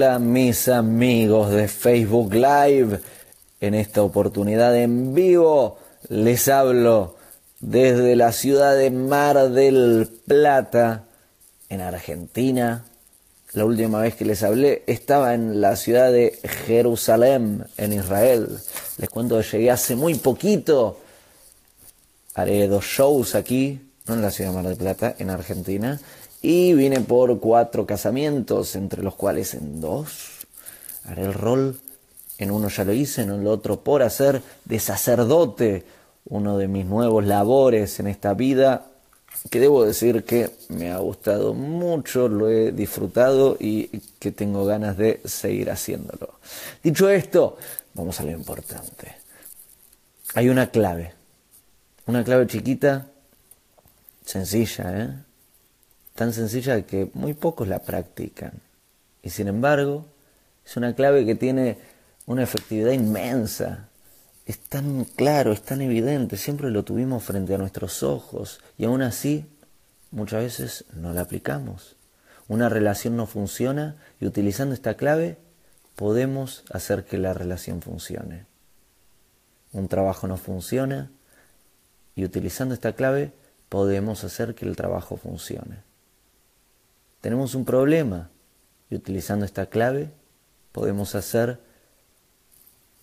Hola mis amigos de Facebook Live. En esta oportunidad en vivo les hablo desde la ciudad de Mar del Plata, en Argentina. La última vez que les hablé estaba en la ciudad de Jerusalén, en Israel. Les cuento que llegué hace muy poquito. Haré dos shows aquí, no en la ciudad de Mar del Plata, en Argentina y vine por cuatro casamientos, entre los cuales en dos haré el rol, en uno ya lo hice, en el otro por hacer de sacerdote, uno de mis nuevos labores en esta vida, que debo decir que me ha gustado mucho, lo he disfrutado y que tengo ganas de seguir haciéndolo. Dicho esto, vamos a lo importante. Hay una clave, una clave chiquita, sencilla, ¿eh? Tan sencilla que muy pocos la practican. Y sin embargo, es una clave que tiene una efectividad inmensa. Es tan claro, es tan evidente, siempre lo tuvimos frente a nuestros ojos y aún así muchas veces no la aplicamos. Una relación no funciona y utilizando esta clave podemos hacer que la relación funcione. Un trabajo no funciona y utilizando esta clave podemos hacer que el trabajo funcione tenemos un problema y utilizando esta clave podemos hacer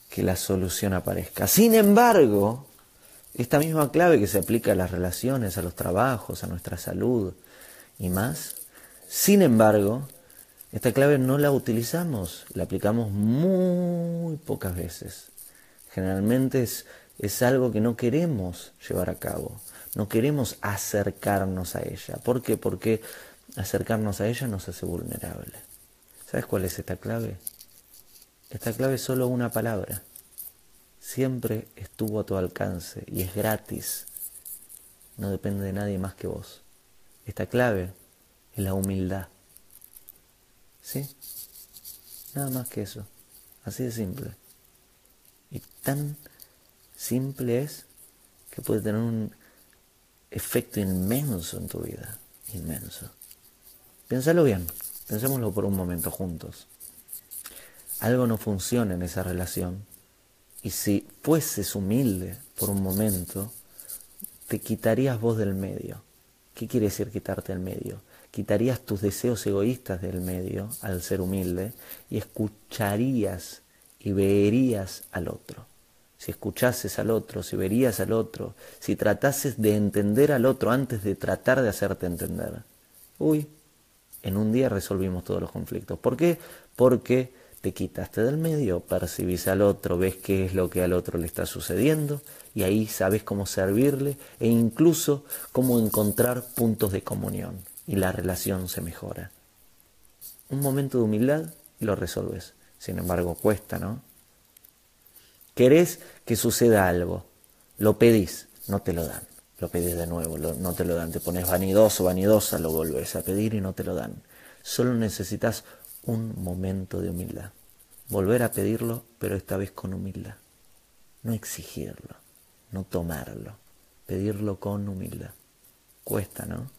que la solución aparezca. Sin embargo, esta misma clave que se aplica a las relaciones, a los trabajos, a nuestra salud y más, sin embargo, esta clave no la utilizamos, la aplicamos muy pocas veces. Generalmente es, es algo que no queremos llevar a cabo, no queremos acercarnos a ella. ¿Por qué? Porque acercarnos a ella nos hace vulnerable. ¿Sabes cuál es esta clave? Esta clave es solo una palabra. Siempre estuvo a tu alcance y es gratis. No depende de nadie más que vos. Esta clave es la humildad. ¿Sí? Nada más que eso. Así de simple. Y tan simple es que puede tener un efecto inmenso en tu vida. Inmenso. Piénsalo bien, pensémoslo por un momento juntos. Algo no funciona en esa relación y si fueses humilde por un momento, te quitarías vos del medio. ¿Qué quiere decir quitarte del medio? Quitarías tus deseos egoístas del medio al ser humilde y escucharías y verías al otro. Si escuchases al otro, si verías al otro, si tratases de entender al otro antes de tratar de hacerte entender. Uy, en un día resolvimos todos los conflictos. ¿Por qué? Porque te quitaste del medio, percibís al otro, ves qué es lo que al otro le está sucediendo y ahí sabes cómo servirle e incluso cómo encontrar puntos de comunión y la relación se mejora. Un momento de humildad y lo resolves. Sin embargo, cuesta, ¿no? Querés que suceda algo, lo pedís, no te lo dan lo pedís de nuevo, no te lo dan, te pones vanidoso, vanidosa, lo volvés a pedir y no te lo dan. Solo necesitas un momento de humildad. Volver a pedirlo, pero esta vez con humildad. No exigirlo, no tomarlo, pedirlo con humildad. Cuesta, ¿no?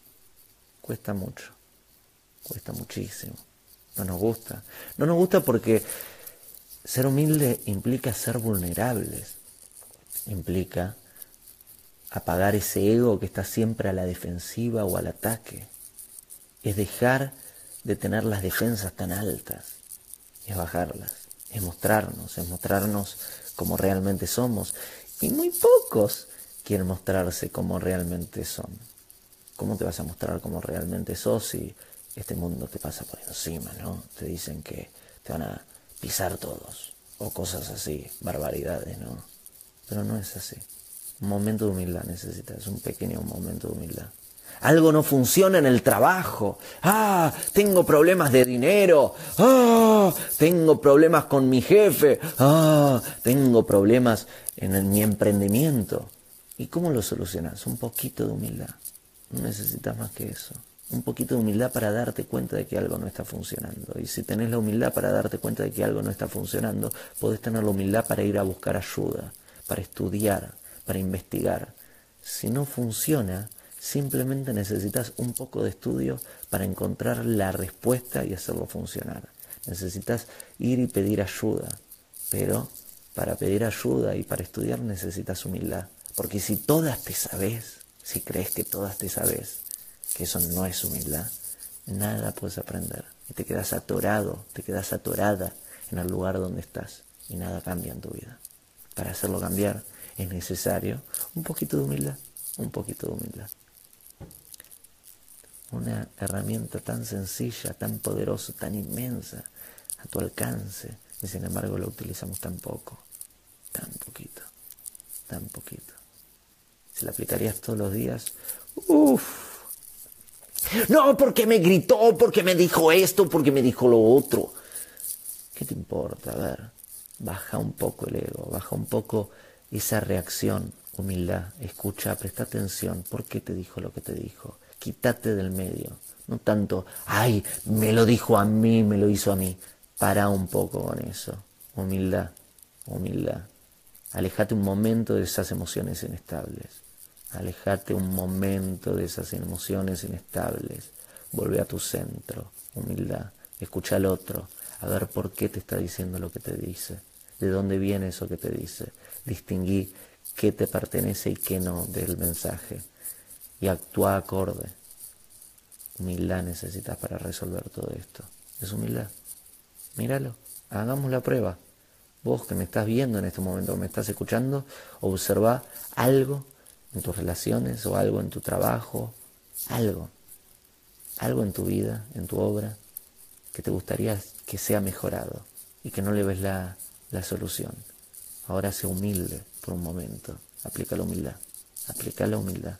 Cuesta mucho, cuesta muchísimo. No nos gusta. No nos gusta porque ser humilde implica ser vulnerables, implica apagar ese ego que está siempre a la defensiva o al ataque. Es dejar de tener las defensas tan altas. Es bajarlas. Es mostrarnos. Es mostrarnos como realmente somos. Y muy pocos quieren mostrarse como realmente son. ¿Cómo te vas a mostrar como realmente sos si este mundo te pasa por encima, no? Te dicen que te van a pisar todos. O cosas así, barbaridades, ¿no? Pero no es así. Un momento de humildad necesitas, un pequeño momento de humildad. Algo no funciona en el trabajo. Ah, tengo problemas de dinero. Ah, tengo problemas con mi jefe. Ah, tengo problemas en mi emprendimiento. ¿Y cómo lo solucionas? Un poquito de humildad. No necesitas más que eso. Un poquito de humildad para darte cuenta de que algo no está funcionando. Y si tenés la humildad para darte cuenta de que algo no está funcionando, podés tener la humildad para ir a buscar ayuda, para estudiar, para investigar. Si no funciona, simplemente necesitas un poco de estudio para encontrar la respuesta y hacerlo funcionar. necesitas ir y pedir ayuda. Pero para pedir ayuda y para estudiar necesitas humildad. Porque si todas te sabes, si crees que todas te sabes, que eso no es humildad, nada puedes aprender. Y te quedas atorado, te quedas atorada en el lugar donde estás y nada cambia en tu vida. Para hacerlo cambiar es necesario un poquito de humildad, un poquito de humildad. Una herramienta tan sencilla, tan poderosa, tan inmensa a tu alcance y sin embargo lo utilizamos tan poco, tan poquito, tan poquito. Si la aplicarías todos los días, uff, no, porque me gritó, porque me dijo esto, porque me dijo lo otro. ¿Qué te importa? A ver, baja un poco el ego, baja un poco esa reacción, humildad, escucha, presta atención. ¿Por qué te dijo lo que te dijo? Quítate del medio. No tanto, ay, me lo dijo a mí, me lo hizo a mí. Para un poco con eso. Humildad, humildad. Alejate un momento de esas emociones inestables. Alejate un momento de esas emociones inestables. Vuelve a tu centro. Humildad. Escucha al otro. A ver por qué te está diciendo lo que te dice. De dónde viene eso que te dice. Distinguí qué te pertenece y qué no del mensaje. Y actúa acorde. Humildad necesitas para resolver todo esto. Es humildad. Míralo. Hagamos la prueba. Vos que me estás viendo en este momento, que me estás escuchando, observa algo en tus relaciones o algo en tu trabajo, algo, algo en tu vida, en tu obra, que te gustaría que sea mejorado y que no le ves la, la solución. Ahora sé humilde por un momento, aplica la humildad, aplica la humildad.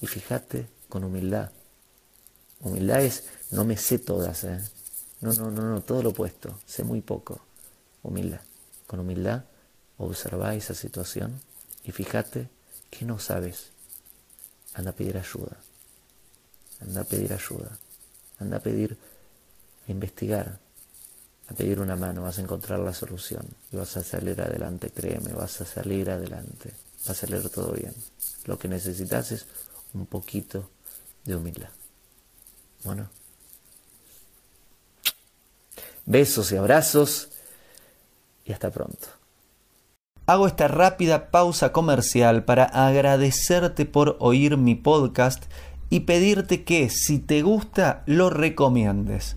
Y fíjate con humildad. Humildad es, no me sé todas, ¿eh? No, no, no, no, todo lo opuesto, sé muy poco. Humildad. Con humildad observa esa situación y fíjate ¿Qué no sabes? Anda a pedir ayuda. Anda a pedir ayuda. Anda a pedir, investigar, a pedir una mano. Vas a encontrar la solución y vas a salir adelante, créeme, vas a salir adelante. Va a salir todo bien. Lo que necesitas es un poquito de humildad. Bueno. Besos y abrazos y hasta pronto. Hago esta rápida pausa comercial para agradecerte por oír mi podcast y pedirte que si te gusta lo recomiendes.